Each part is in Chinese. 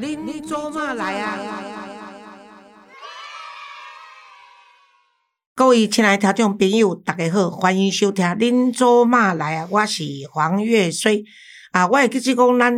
恁做嘛来啊？各位亲爱的听众朋友，大家好，欢迎收听《恁做嘛来啊》，我是黄月水。啊，我会记起讲，咱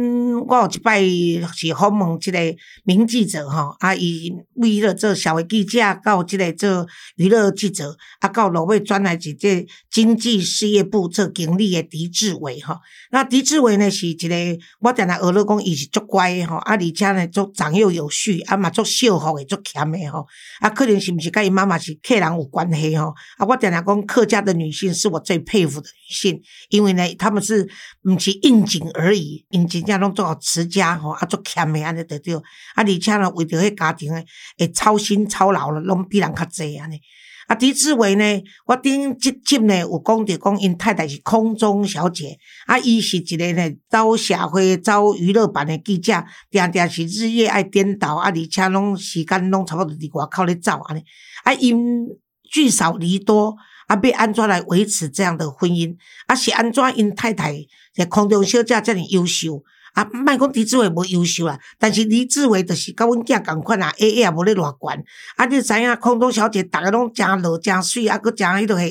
我有一摆是访问即个名记者吼，啊，伊为了做社会记者，到即个做娱乐记者，啊，到落尾转来是这经济事业部做经理的狄志伟吼。那狄志伟呢是一个，我定定学了讲伊是足乖的吼，啊，而且呢足长幼有序，啊嘛足孝服的，足谦的吼。啊，可能是毋是甲伊妈妈是客人有关系吼？啊，我定定讲客家的女性是我最佩服的女性，因为呢，她们是毋是应景。而已，因真正拢做好持家吼，啊做俭的安尼得着，啊而且呢为着迄家庭诶，会操心操劳了，拢比人较济安尼。啊，狄志伟呢，我顶即集呢有讲着讲，因太太是空中小姐，啊，伊是一个呢走社会、走娱乐版的记者，定定是日夜爱颠倒，啊，而且拢时间拢差不多伫外口咧走安尼。啊，因聚少离多。啊，要安怎来维持这样的婚姻？啊，是安怎因太太在空中小姐这么优秀？啊，莫讲李志伟无优秀啦，但是李志伟就是甲阮囝共款啊，A A 也无咧偌悬。啊，你知影空中小姐逐个拢诚老诚水，啊，佮诚迄落个。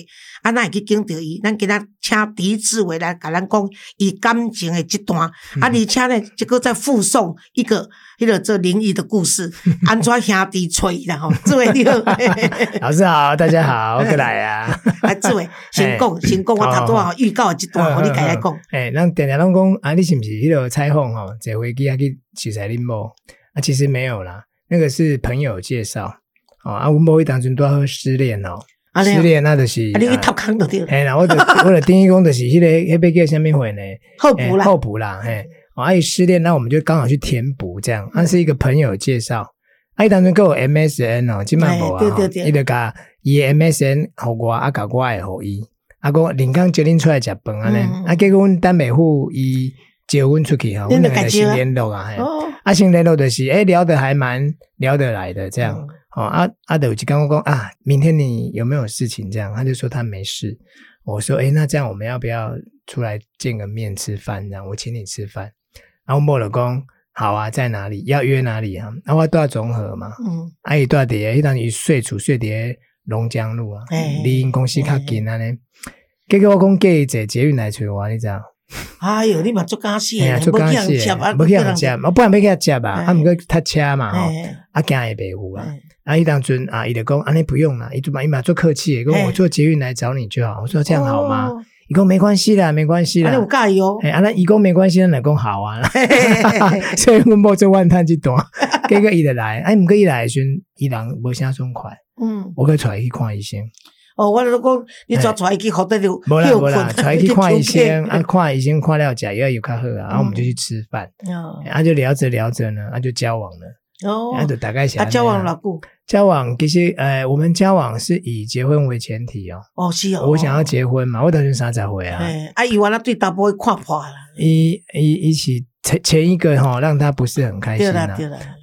啊，咱会去敬着伊？咱今仔请李志伟来甲咱讲伊感情的这段，啊，而且呢，即个再附送一个迄个做灵异的故事，安怎兄弟吹然后志伟你好，老师好，大家好，我过来啊。啊，志伟先讲，先讲，我头拄好预告即段，我你家来讲。诶，咱定定拢讲啊，你是毋是迄个采访吼？坐飞机啊去取材恁某？啊，其实没有啦，那个是朋友介绍。哦，啊，阮某伊当阵拄好失恋哦。失恋那就是，你去偷坑到对。嘿啦，我就我就等于讲就是迄个迄个叫什么会呢？候补啦，候补啦，嘿。阿姨失恋，那我们就刚好去填补这样。那是一个朋友介绍，阿姨当初跟我 MSN 哦，金曼博啊，伊就甲伊 MSN 好我阿甲我爱好伊，阿哥林刚决定出来食饭啊呢，啊结果阮单美户伊接阮出去啊，我们个新联络啊，嘿，啊新联络的是诶聊得还蛮聊得来的这样。哦，阿阿德就刚刚讲啊，明天你有没有事情？这样，他就说他没事。我说，哎，那这样我们要不要出来见个面吃饭？这样，我请你吃饭。然后莫老公，好啊，在哪里？要约哪里啊？然后都要综合嘛。嗯。阿姨多少点？一当于睡处睡在龙江路啊，离因公司较近啊呢。结果我讲叫伊坐捷运来找我，你知道？哎呦，你嘛做干事，做干事，不去人接，我不然没给他接吧？他们个他车嘛，吼，啊，惊也白糊啊。啊，伊当阵啊，伊就讲，啊，你不用啦，伊做嘛伊嘛做客气，跟我坐捷运来找你就好。我说这样好吗？伊讲没关系啦，没关系啦。我介意哦。哎，啊，那伊讲没关系，那老公好啊。所以阮某做万叹一段，结果伊就来，哎，毋过伊来时阵，伊人无啥爽快。嗯，我可以出来去看医生。哦，我都讲你抓出来去好得了，无啦无啦，出来去看医生，啊，看医生看了假药又较好啊，然后我们就去吃饭，啊，就聊着聊着呢，啊，就交往了。哦，那就大概想，啊，交往了久？交往其实，呃，我们交往是以结婚为前提哦。哦，是哦。我想要结婚嘛，我等于啥才会啊？哎，啊，伊完了对大波会看破了。一一一起前前一个哈，让他不是很开心啊。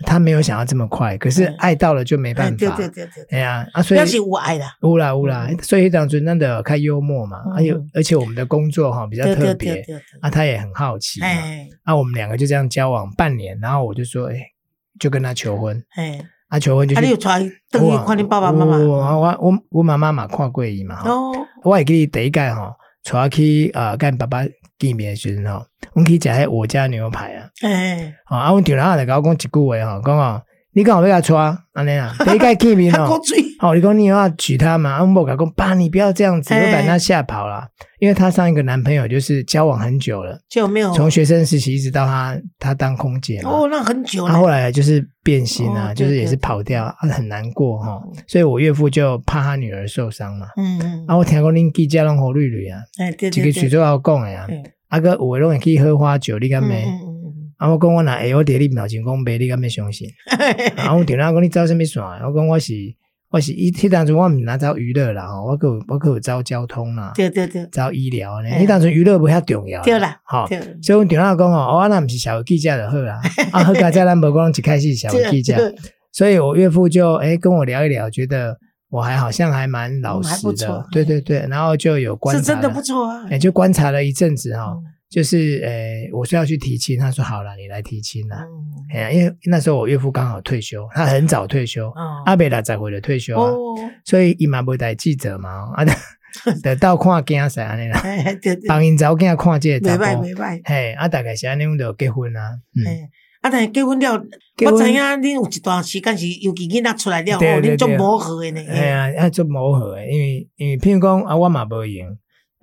他没有想要这么快，可是爱到了就没办法。对对对对。哎呀，啊，所以是无爱的。无啦无啦，所以当初真的开幽默嘛，还有而且我们的工作哈比较特别，啊，他也很好奇。哎。啊，我们两个就这样交往半年，然后我就说，哎。就跟他求婚，哎，啊求婚就，啊你有传等于看你爸爸妈妈，我我我我妈妈嘛看过伊嘛，哦，我也给你第一届吼，带去啊跟爸爸见面的时候，我们去食迄我家牛排啊，哎，啊，我听了就跟我讲一句话吼，讲哦。你刚好要娶安尼啊？第一个见面哦，好，你讲你要娶她嘛？阿木讲讲，爸，你不要这样子，我把她吓跑了。因为她上一个男朋友就是交往很久了，就没有从学生时期一直到她她当空姐哦，那很久。她后来就是变心啊，就是也是跑掉，很难过哈。所以我岳父就怕他女儿受伤嘛。嗯嗯。啊，我听讲恁记者拢好绿绿啊，几个徐州要讲的呀。阿哥，我拢会去喝花酒，你敢没？啊！我讲我若会我第你表情讲白，你敢要相信？啊！我电话讲你走什么线？我讲我是我是一，迄当初我毋拿走娱乐啦，吼！我可我可有走交通啦，对对对，走医疗呢。你当初娱乐不遐重要，对啦，好。所以阮电话讲哦，我那毋是小记者就好啦。啊，好家在咱无讲一开始小记者，所以我岳父就诶跟我聊一聊，觉得我还好像还蛮老实的，对对对。然后就有观察，是真的不错啊。也就观察了一阵子哈。就是呃，我说要去提亲，他说好了，你来提亲啦。哎呀，因为那时候我岳父刚好退休，他很早退休，阿贝拉才回来退休啊，所以伊嘛不带记者嘛，啊，得 到看囝啥安尼啦，帮因找囝看这个，没拜没拜，嘿，啊，大概是安尼就结婚啦，嗯，啊，但是结婚了，我知影恁有一段时间是尤其囡仔出来了后，恁做磨合的呢，哎呀，啊做磨合的，因为因为譬如讲啊，我嘛无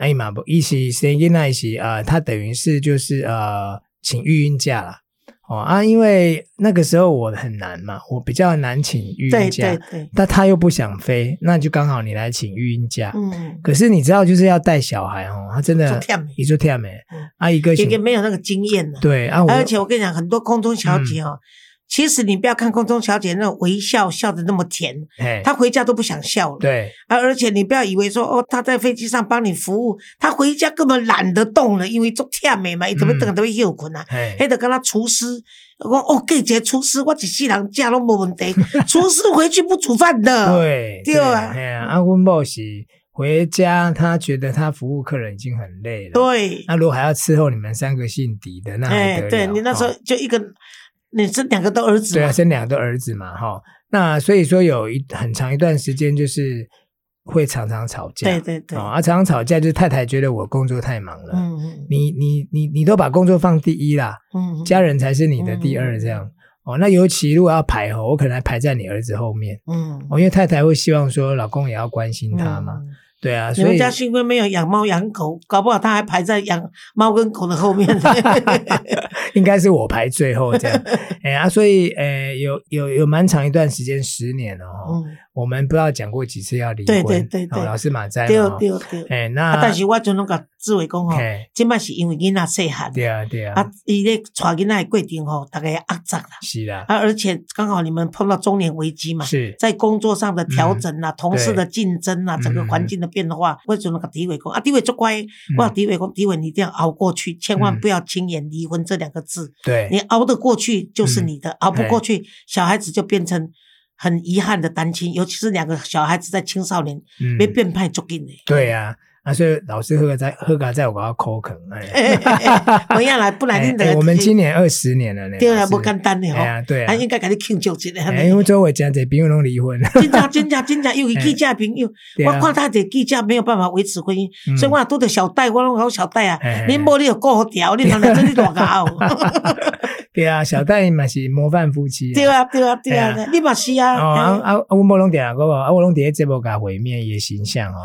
用。哎嘛不，一起生囡仔是啊，他等于是就是呃，请育婴假了哦啊，因为那个时候我很难嘛，我比较难请育婴假，但他又不想飞，那就刚好你来请育婴假。嗯，可是你知道就是要带小孩哦，他真的，你说跳没？啊，一个一个没有那个经验呢。对啊，而且我跟你讲，很多空中小姐哦。其实你不要看空中小姐那种微笑笑的那么甜，她回家都不想笑了。对，而而且你不要以为说哦，她在飞机上帮你服务，她回家根本懒得动了，因为做忝美嘛，怎么等都会休困啊。还得跟他厨师，我哦，给这厨师，我一世人家都没问题。厨师回去不煮饭的，对对啊。阿温博士回家，他觉得他服务客人已经很累了。对，那如果还要伺候你们三个姓狄的，那还得了？对你那时候就一个。你生两个都儿子？对啊，生两个都儿子嘛，哈。那所以说有一很长一段时间就是会常常吵架，对对对。啊，常常吵架就是太太觉得我工作太忙了，嗯嗯，你你你你都把工作放第一啦，嗯，家人才是你的第二这样。哦，那尤其如果要排哦，我可能还排在你儿子后面，嗯，哦，因为太太会希望说老公也要关心他嘛。对啊，所以家幸亏没有养猫养狗，搞不好他还排在养猫跟狗的后面。应该是我排最后这样，哎呀，所以呃，有有有蛮长一段时间，十年了哈。我们不知道讲过几次要离婚，对对对对，老师马在对对对，哎那，但是我就拢甲志伟讲吼，即摆是因为囡仔细汉，对啊对啊，啊伊咧带囡仔的过程吼，大概压榨啦，是啦，啊而且刚好你们碰到中年危机嘛，是。在工作上的调整啊，同事的竞争啊，整个环境的变化，我就拢甲迪伟讲，啊迪伟做乖，我迪伟讲迪伟你一定要熬过去，千万不要轻言离婚这两个字，对。你熬得过去就是你的，熬不过去，小孩子就变成。很遗憾的单亲，尤其是两个小孩子在青少年被变态捉紧的。对呀。啊，所以老师喝个在喝个在我要口啃，哎，不要来，不来，我们今年二十年了呢，对啊，不简单的哈，对啊，应该给你庆祝一下。因为周围真侪朋友拢离婚，真正真正真正，尤其 记者朋友，我看他的记者没有办法维持婚姻，所以我拄着小戴，我拢搞小戴啊，你无你有过好调，你讲来真你大搞。对啊，小戴嘛是模范夫妻。对啊，对啊，对啊，你嘛是啊。啊啊，我无拢点啊，个啊，我拢点这部甲毁灭伊形象哦，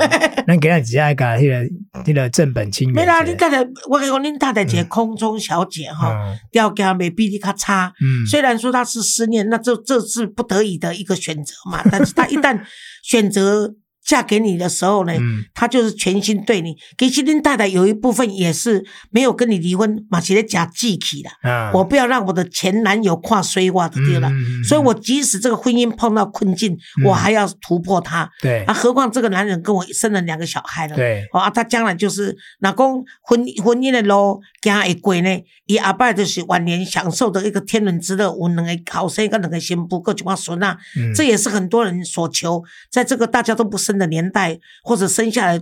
咱给他只下个。迄个迄个正本清源。没啦，你太太，我讲你太太姐空中小姐哈，条件未比你较差。嗯，虽然说她是失恋，那这这是不得已的一个选择嘛。但是她一旦 选择。嫁给你的时候呢，他就是全心对你。其实林太太有一部分也是没有跟你离婚，马其的假记起的。我不要让我的前男友跨水洼的对了。所以我即使这个婚姻碰到困境，我还要突破他。对啊，何况这个男人跟我生了两个小孩了。对啊，他将来就是老公婚婚姻的路行会过呢？伊阿爸就是晚年享受的一个天伦之乐，有两个好生跟两个新妇，各一寡孙啊。这也是很多人所求，在这个大家都不生。的年代，或者生下来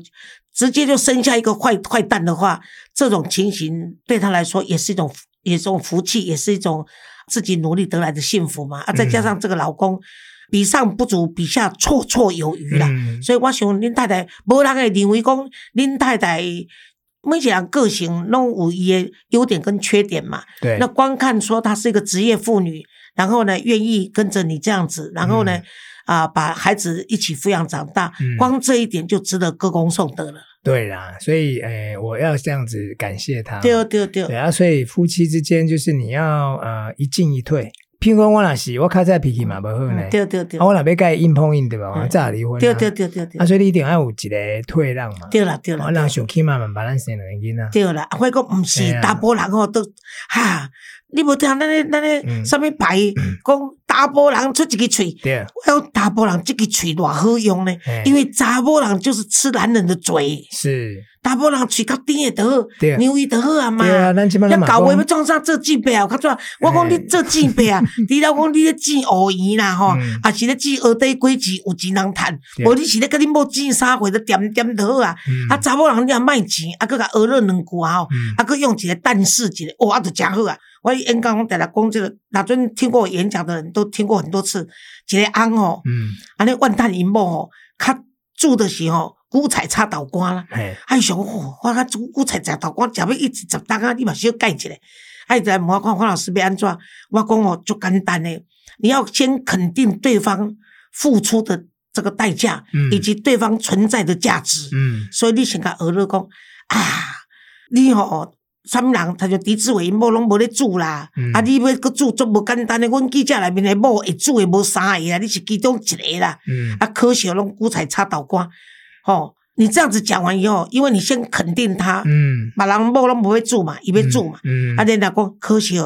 直接就生下一个坏坏蛋的话，这种情形对他来说也是一种也是一种福气，也是一种自己努力得来的幸福嘛。啊，再加上这个老公比上不足，比下绰绰有余啦。所以我想林太太，无人会认为讲林太太每个人个性拢有伊的优点跟缺点嘛。对，那光看说她是一个职业妇女，然后呢愿意跟着你这样子，然后呢。啊，把孩子一起抚养长大，光这一点就值得歌功颂德了。对啦，所以诶，我要这样子感谢他。对对对。对啊，所以夫妻之间就是你要呃一进一退。譬如讲我那是我卡在脾气嘛不好呢。对对对。我那边该硬碰硬对吧？我再离婚。对对对对对。啊，所以你一定要有一个退让嘛。对啦对啦。我让小 K 慢慢把咱生两个囡仔。对啦，或者讲唔是大波人哦，都哈。你无听那那那那上面牌 讲查甫人出一个嘴，我讲查甫人这个嘴偌好用呢，因为查甫人就是吃男人的嘴。是。查甫人喙较甜诶得好，牛伊得好啊嘛。要搞话要创啥做姊妹啊？较怎？我讲你做姊妹啊，除了讲你咧剪乌圆啦吼，啊是咧剪蚵底果子有钱人趁，无你是咧甲你某剪衫货都点点得好啊。啊查某人你也卖钱，啊佮甲讹了两句啊吼，啊佮用一个但是一个，哇都诚好啊。我演讲我常常讲这个，那阵听过我演讲的人都听过很多次，一个翁吼，安尼万旦银幕吼，较住的时候。韭菜炒豆干啦，哎想哦，我讲煮韭菜炒豆干，食要一直十担啊，你嘛小改一下。哎，在问我看黄老师要安怎？我讲哦，就简单诶，你要先肯定对方付出的这个代价，嗯以及对方存在的价值。嗯，所以你先甲儿乐讲啊，你吼啥物人，他就狄志伟某拢无咧煮啦。啊，你要搁煮足无简单诶，阮记者内面诶某会煮诶无三个啦，你是其中一个啦。嗯，啊，可惜拢韭菜炒豆干。哦，你这样子讲完以后，因为你先肯定他，嗯，把人某拢不会住嘛，一边住嘛，嗯，啊，你老公科学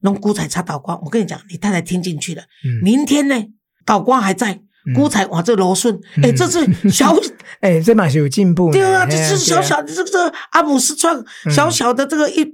弄菇菜插导光，我跟你讲，你太太听进去了，明天呢，导光还在。菇菜哇，这柔顺，哎，这是小，哎，这嘛是有进步。对啊，这是小小的这个阿姆斯创小小的这个一，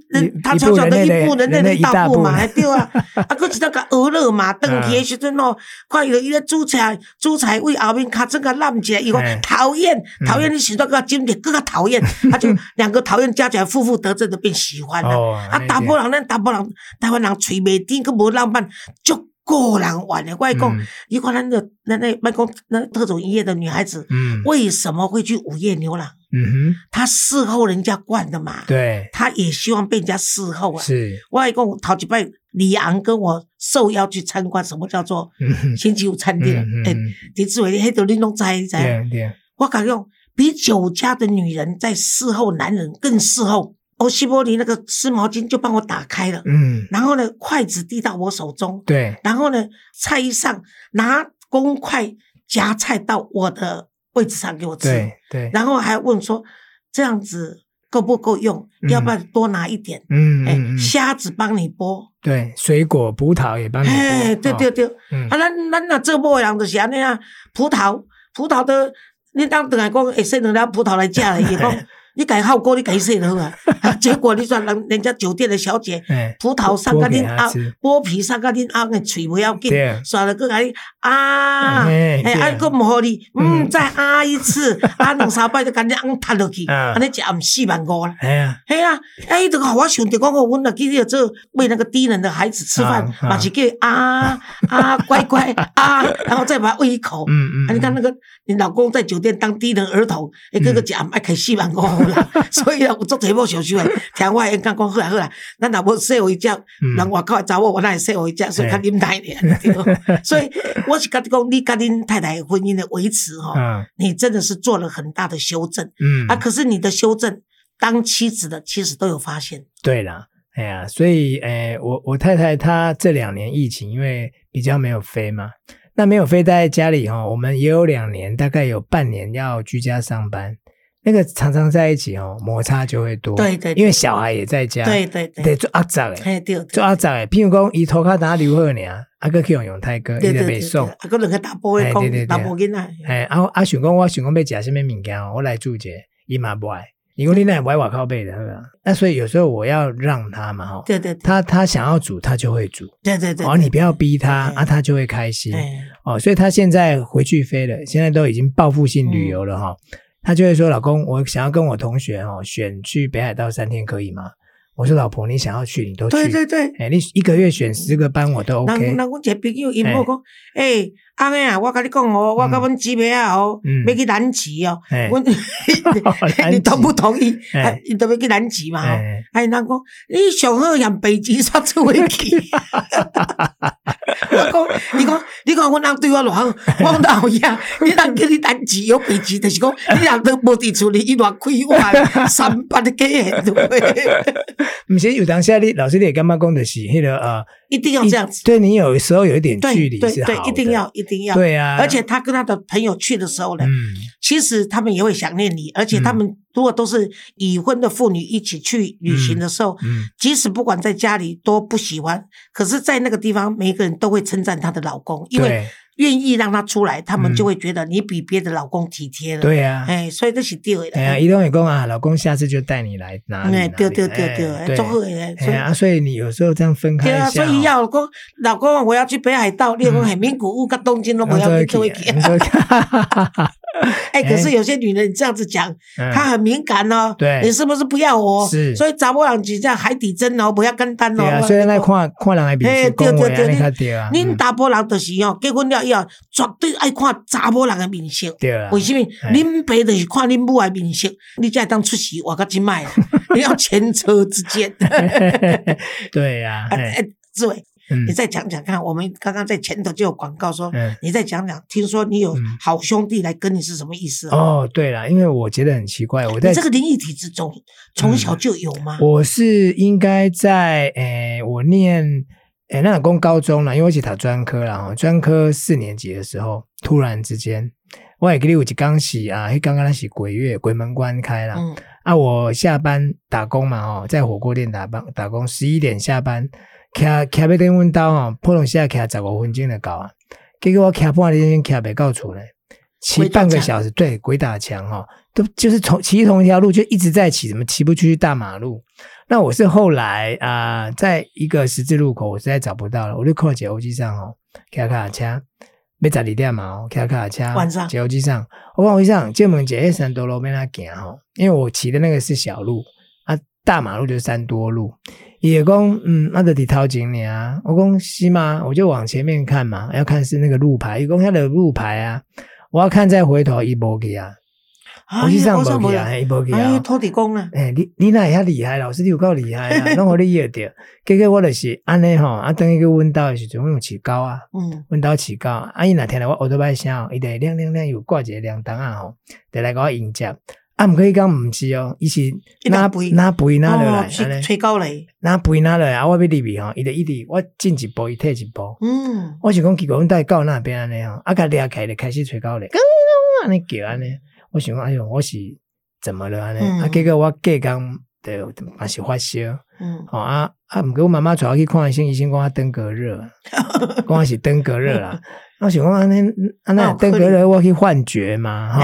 他小小的一步人类的大步嘛，对啊。啊，佫是那个鹅肉嘛，登起的时阵哦，看伊伊咧煮菜，煮菜为后面卡这个烂起来，伊讲讨厌，讨厌你许多个经典，更加讨厌，他就两个讨厌加起来，负负得正的变喜欢了。啊，大波人，咱大波人，台湾人嘴袂甜，佮无浪漫，就。个人玩的，我讲，你看那个那那外公那特种营业的女孩子，为什么会去午夜牛郎？嗯哼，她伺候人家惯的嘛，对，她也希望被人家伺候啊。是，我一共头几拜李昂跟我受邀去参观什么叫做星期五餐厅，哎，狄志伟，黑头你拢知知？对对，我感觉比酒家的女人在伺候男人更伺候。欧西玻璃那个湿毛巾就帮我打开了，嗯，然后呢，筷子递到我手中，对，然后呢，菜一上，拿公筷夹菜到我的位置上给我吃，对。对，然后还问说这样子够不够用，要不要多拿一点？嗯？哎，虾子帮你剥，对，水果葡萄也帮你剥，哎，对对对，啊，那那那这波人就是安尼啊，葡萄葡萄的，你当等下讲会生两粒葡萄来食嘞，伊讲。你改好过，你改谁的啊？结果你说人人家酒店的小姐，葡萄上个恁阿剥皮上个恁阿个嘴不要紧，刷了个你啊，哎，啊。个唔好哩，嗯，再啊一次，啊两三摆就赶紧按塌落去，安尼食唔四万五啦。系啊，系啊，哎，这个我想着讲我阮啊，今日做为那个低能的孩子吃饭，嘛是叫啊啊 乖乖啊，然后再把它喂一口。嗯嗯，你看那个你老公在酒店当低能儿童，哎，哥哥讲爱开四万五。所以啊，我做节目小修诶，听我演讲讲好啦好啦，咱若无说话一只，人外口诶查某，我哪会说话一只，所以较忍耐点。所以我是觉得讲，你甲恁太太婚姻的维持吼，你真的是做了很大的修正。嗯啊，可是你的修正，当妻子的其实都有发现。对啦，哎呀，所以诶，我我太太她这两年疫情，因为比较没有飞嘛，那没有飞待在家里哈，我们也有两年，大概有半年要居家上班。那个常常在一起哦，摩擦就会多。对对，因为小孩也在家。对对对，得做阿杂诶，做阿杂诶。譬如讲，伊头卡打刘贺年，阿哥去用用泰哥，伊就袂送。阿哥两个打波诶，打波囡仔。哎，然后阿想讲，我想讲要食什么物件，我来煮者，伊嘛不爱。你讲你那不爱我靠背的？那所以有时候我要让他嘛，哈。对对。他他想要煮，他就会煮。对对对。哦，你不要逼他，啊，他就会开心。哦，所以他现在回去飞了，现在都已经报复性旅游了，哈。他就会说：“老公，我想要跟我同学哦选去北海道三天，可以吗？”我说：“老婆，你想要去，你都去。”对对对，哎，你一个月选十个班，我都 OK。那那我一个朋友因某讲：“哎。”阿妹啊，我跟你讲哦，我跟阮姊妹啊哦，要去南极哦，阮你同不同意？你都要去南极嘛？哎，人讲你上好让北极煞出飞去。我讲，你讲，你讲，阮人对我偌好，我老呀，你人叫你南极有北极，就是讲你人都无伫厝里，伊偌开玩三八的假现毋是有当下你老师你感觉讲的是迄个呃，一定要这样子。对你有时候有一点距离是好的，一定要。定要。对啊，而且他跟他的朋友去的时候呢，其实他们也会想念你。而且他们如果都是已婚的妇女一起去旅行的时候，即使不管在家里多不喜欢，可是在那个地方，每一个人都会称赞她的老公，因为。愿意让他出来，他们就会觉得你比别的老公体贴了。对呀，哎，所以这是第二。哎呀，一东也讲啊，老公下次就带你来哪里哪里。对对对对，做好哎。对啊，所以你有时候这样分开对啊，所以要老公，老公我要去北海道，你讲海名古屋跟东京都我要去做一天。哎，可是有些女人你这样子讲，她很敏感哦。对，你是不是不要我？是，所以查某人就这海底针哦，不要跟单哦。所以那看看人的面色，对对对，恁查甫人就是哦，结婚了以后绝对爱看查某人的面色。对啊。为什么？恁爸就是看恁母的面色，你才当出席我个真卖，你要前车之鉴。对呀。哎，志伟。你再讲讲看，我们刚刚在前头就有广告说，你再讲讲，听说你有好兄弟来跟你是什么意思？哦，对了，因为我觉得很奇怪，我在这个灵异体质中从小就有吗？我是应该在诶，我念诶那公高中了，因为我去考专科了哈，专科四年级的时候，突然之间，我也给你有一刚洗啊，刚刚那是鬼月鬼门关开了，啊，我下班打工嘛哦，在火锅店打班打工，十一点下班。徛徛要等阮兜吼，普通时徛十五分钟就到啊。结果我徛半日徛袂到厝咧，骑半个小时，对，鬼打墙哈，都就是从骑同一条路就一直在骑，怎么骑不出去大马路？那我是后来啊，在一个十字路口，我实在找不到了，我就靠捷欧机上哦，开卡车，要十二点嘛哦，徛卡车，晚上。捷欧机上，我往回上，进门捷三多路边那行吼，因为我骑的那个是小路。啊，大马路就是三多路。也讲，嗯，那得得掏井里啊！我讲是吗？我就往前面看嘛，要看是那个路牌。伊讲他的路牌啊，我要看再回头一波去啊。我去上波去啊，一波去啊。拖地工呢？哎，你你那也厉害，老师你有够厉害啊！弄我你也得，结果我就是安尼吼，啊，等一个温到的时阵，我用起高啊，嗯，温到起高。啊，伊哪天来我耳朵摆声，伊得亮亮亮有挂一个亮灯啊吼，得来给我迎接。啊，毋过伊讲毋是哦，伊是拿拿背拿落来，吹高嘞，拿背拿落来，啊，我要入去吼，伊就一直我进一步，伊退一步，嗯，我想讲结果阮带到那边安尼吼，啊，甲掠开就开始吹高嘞，安尼叫安尼，我想讲哎哟，我是怎么了安尼？啊，结果我隔工就嘛是发烧，嗯，哦啊啊，毋过我妈妈带我去看医生，医生讲我登革热，讲我是登革热啦。我想讲安尼安尼登过来我去幻觉嘛，吼，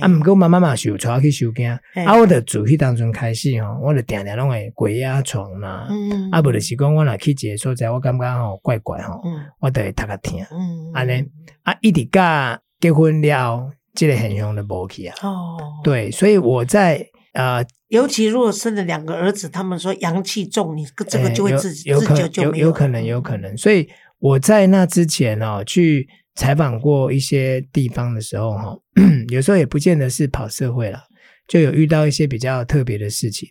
啊，毋过妈妈嘛受带我去收惊，啊，我着住迄当中开始吼，我着定定拢会鬼压床嘛，啊，无就是讲我若去一个所在，我感觉吼怪怪吼，我着会读个听，安尼。啊，一直甲结婚了，即个现象就无去啊。哦，对，所以我在呃，尤其如果生了两个儿子，他们说阳气重，你这个就会自自觉就有有可能有可能，所以。我在那之前哦，去采访过一些地方的时候哈，有时候也不见得是跑社会了，就有遇到一些比较特别的事情。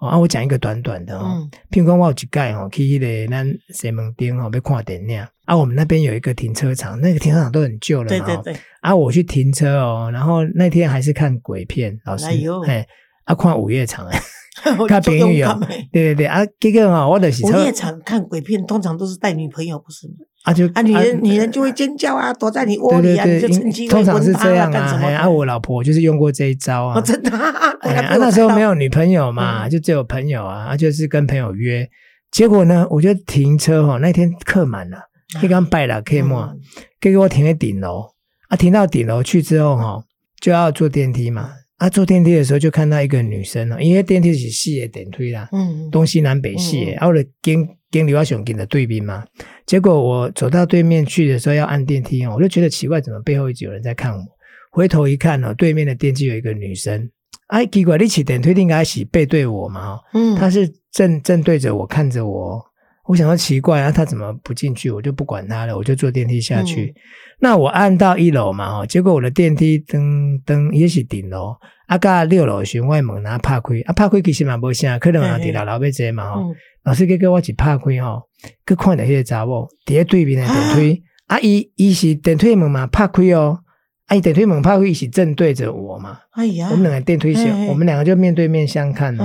哦啊，我讲一个短短的哦，譬如讲我有一盖哦，去那个咱西门町哦，要看电影。啊，我们那边有一个停车场，那个停车场都很旧了嘛。对对对。啊，我去停车哦，然后那天还是看鬼片，老师，哎，啊，看午夜场哎。看朋友，对对对啊，这个啊，我的是。午夜场看鬼片，通常都是带女朋友，不是吗？啊，就啊，女人女人就会尖叫啊，躲在你窝里啊，你就趁机通常是这样啊，啊，我老婆就是用过这一招啊，真的。啊，那时候没有女朋友嘛，就只有朋友啊，就是跟朋友约。结果呢，我就停车哈，那天客满了，一刚拜了客嘛，结果我停在顶楼啊，停到顶楼去之后哈，就要坐电梯嘛。啊，坐电梯的时候就看到一个女生了，因为电梯是四个电梯啦，嗯，东西南北四个，啊，我的跟跟刘阿雄跟的对面嘛。结果我走到对面去的时候要按电梯哦，我就觉得奇怪，怎么背后一直有人在看我？回头一看哦，对面的电梯有一个女生，哎，奇怪，你起电梯应该是背对我嘛？嗯，她是正正对着我看着我，我想到奇怪啊，他怎么不进去？我就不管他了，我就坐电梯下去。那我按到一楼嘛，吼，结果我的电梯噔噔也是顶楼，啊，甲六楼寻外门拿拍开，啊，拍开其实嘛无啥，可能啊伫六楼要坐嘛，吼，老师给给我一拍开吼，去看到迄个查某伫咧对面的电梯，啊，伊伊是电梯门嘛拍开哦，啊，伊电梯门拍开伊是正对着我嘛，哎呀，我们两个电梯相，我们两个就面对面相看哦，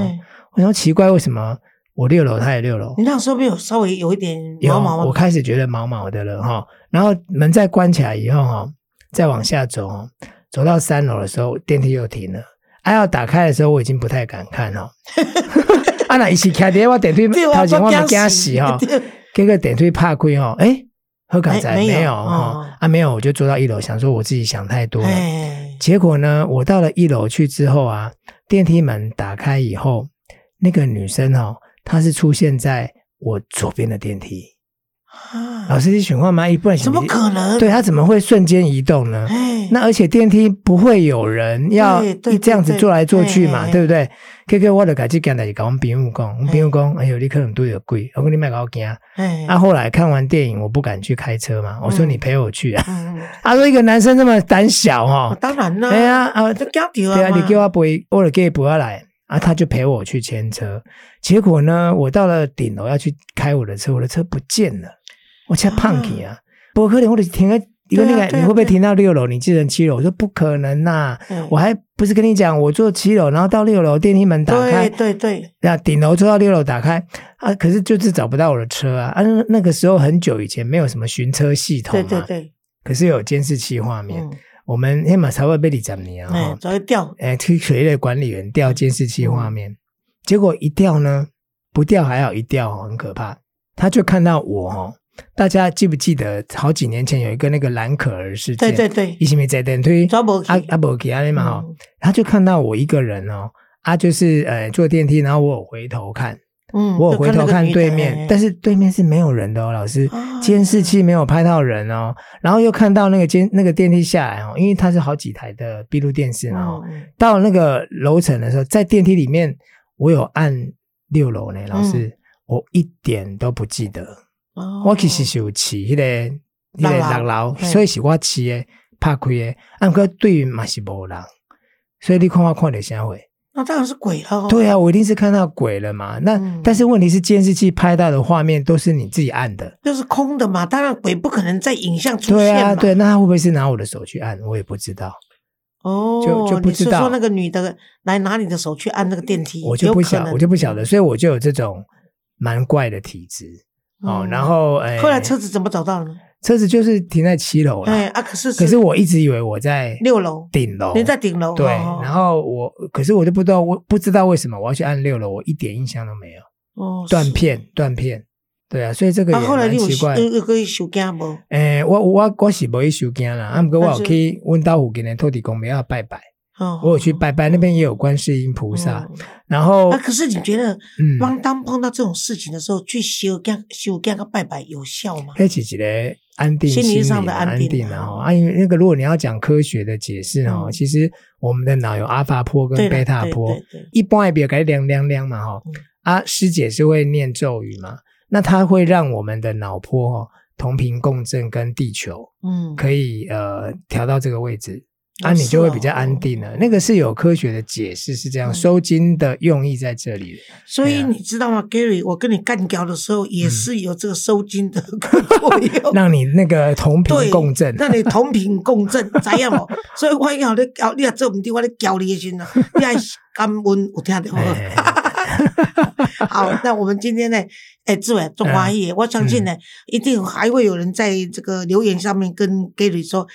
我想奇怪为什么？我六楼，他也六楼。你那时候没有稍微有一点毛毛吗？我开始觉得毛毛的了哈。然后门再关起来以后哈，再往下走，走到三楼的时候，电梯又停了。还要打开的时候，我已经不太敢看哈。啊，那一起开的，我电梯掏钱我没惊死哈，这个电梯怕亏哈。哎，何刚才没有哈？啊，没有，我就坐到一楼，想说我自己想太多了。结果呢，我到了一楼去之后啊，电梯门打开以后，那个女生哦，她是出现在我左边的电梯。老师，你选话吗？一不然怎么可能？对，它怎么会瞬间移动呢？那而且电梯不会有人要这样子坐来坐去嘛，对不对？K K，我的改去讲的，跟我们朋友讲，我们朋友讲，哎呦，你可能都有贵，我跟你买个好惊。啊，后来看完电影，我不敢去开车嘛，我说你陪我去啊。他 说一个男生这么胆小哈，当然啦，对啊，啊，这搞掉啊。对啊，你给我背，我给不要来啊，他就陪我去牵车。结果呢，我到了顶楼要去开我的车，我的车不见了，我才胖起啊，不可能，我得停在。因为那个你会不会停到六楼？你记成七楼？我说不可能呐！我还不是跟你讲，我坐七楼，然后到六楼电梯门打开，对对对，那顶楼坐到六楼打开啊，可是就是找不到我的车啊！啊，那个时候很久以前没有什么寻车系统嘛，对对对，可是有监视器画面。我们黑马才会被你怎么样啊？才会调哎，去水的管理员调监视器画面，结果一调呢，不调还好，一调很可怕，他就看到我哦。大家记不记得好几年前有一个那个蓝可儿事件？对对对，以前没在电梯，阿阿伯给阿里嘛哈，他就看到我一个人哦，啊就是呃坐电梯，然后我有回头看，嗯，我有回头看对面，但是对面是没有人的哦，老师。监视器没有拍到人哦，然后又看到那个监那个电梯下来哦，因为它是好几台的闭路电视哦，到那个楼层的时候，在电梯里面我有按六楼呢，老师我一点都不记得。我其实是有骑迄个迄个六楼，所以是我骑的怕开的。按个对面嘛是无人，所以你看我看到啥会？那当然是鬼了。对啊，我一定是看到鬼了嘛。那但是问题是监视器拍到的画面都是你自己按的，就是空的嘛。当然鬼不可能在影像出现对啊，对，那他会不会是拿我的手去按？我也不知道。哦，就就不知道说那个女的来拿你的手去按那个电梯，我就不晓，我就不晓得，所以我就有这种蛮怪的体质。哦，然后诶，后来车子怎么找到呢？车子就是停在七楼了。哎啊，可是可是我一直以为我在六楼顶楼，你在顶楼对。然后我可是我就不知道，我不知道为什么我要去按六楼，我一点印象都没有。哦，断片断片，对啊，所以这个也蛮奇怪。有可以收惊不？诶，我我我是无去收惊啦，啊，不过我有去问到附近的土地公庙拜拜。我有去拜拜，那边也有观世音菩萨。然后，啊，可是你觉得，嗯，当当碰到这种事情的时候，去修干修干个拜拜有效吗？可以起来安定心灵上的安定然后啊，因为那个如果你要讲科学的解释哈，其实我们的脑有阿尔法波跟贝塔波，一般也比较该亮亮亮嘛哈。啊，师姐是会念咒语嘛？那它会让我们的脑波哈同频共振，跟地球嗯可以呃调到这个位置。啊，你就会比较安定了。那个是有科学的解释，是这样，收金的用意在这里。所以你知道吗，Gary？我跟你干掉的时候，也是有这个收金的作用，让你那个同频共振，让你同频共振，怎样哦？所以我要你教，你要做唔对，我咧教你先啦。你还感恩有听到？好，那我们今天呢？哎，志伟，中华裔，我相信呢，一定还会有人在这个留言上面跟 Gary 说。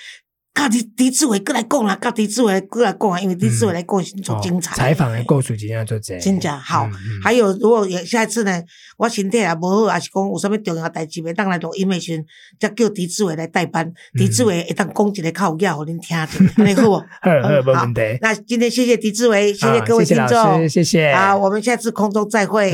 甲狄狄志伟过来讲啦，甲狄志伟过来讲啊，因为狄志伟来讲是最精彩。采访的故事真正做这。真正好，还有如果下一次呢，我身体也无好，还是讲有啥物重要代志，袂当来录音的时阵，则叫狄志伟来代班。狄志伟会当讲一个较有影，互恁听着，安尼好。那今天谢谢狄志伟，谢谢各位听众，谢谢。好，我们下次空中再会。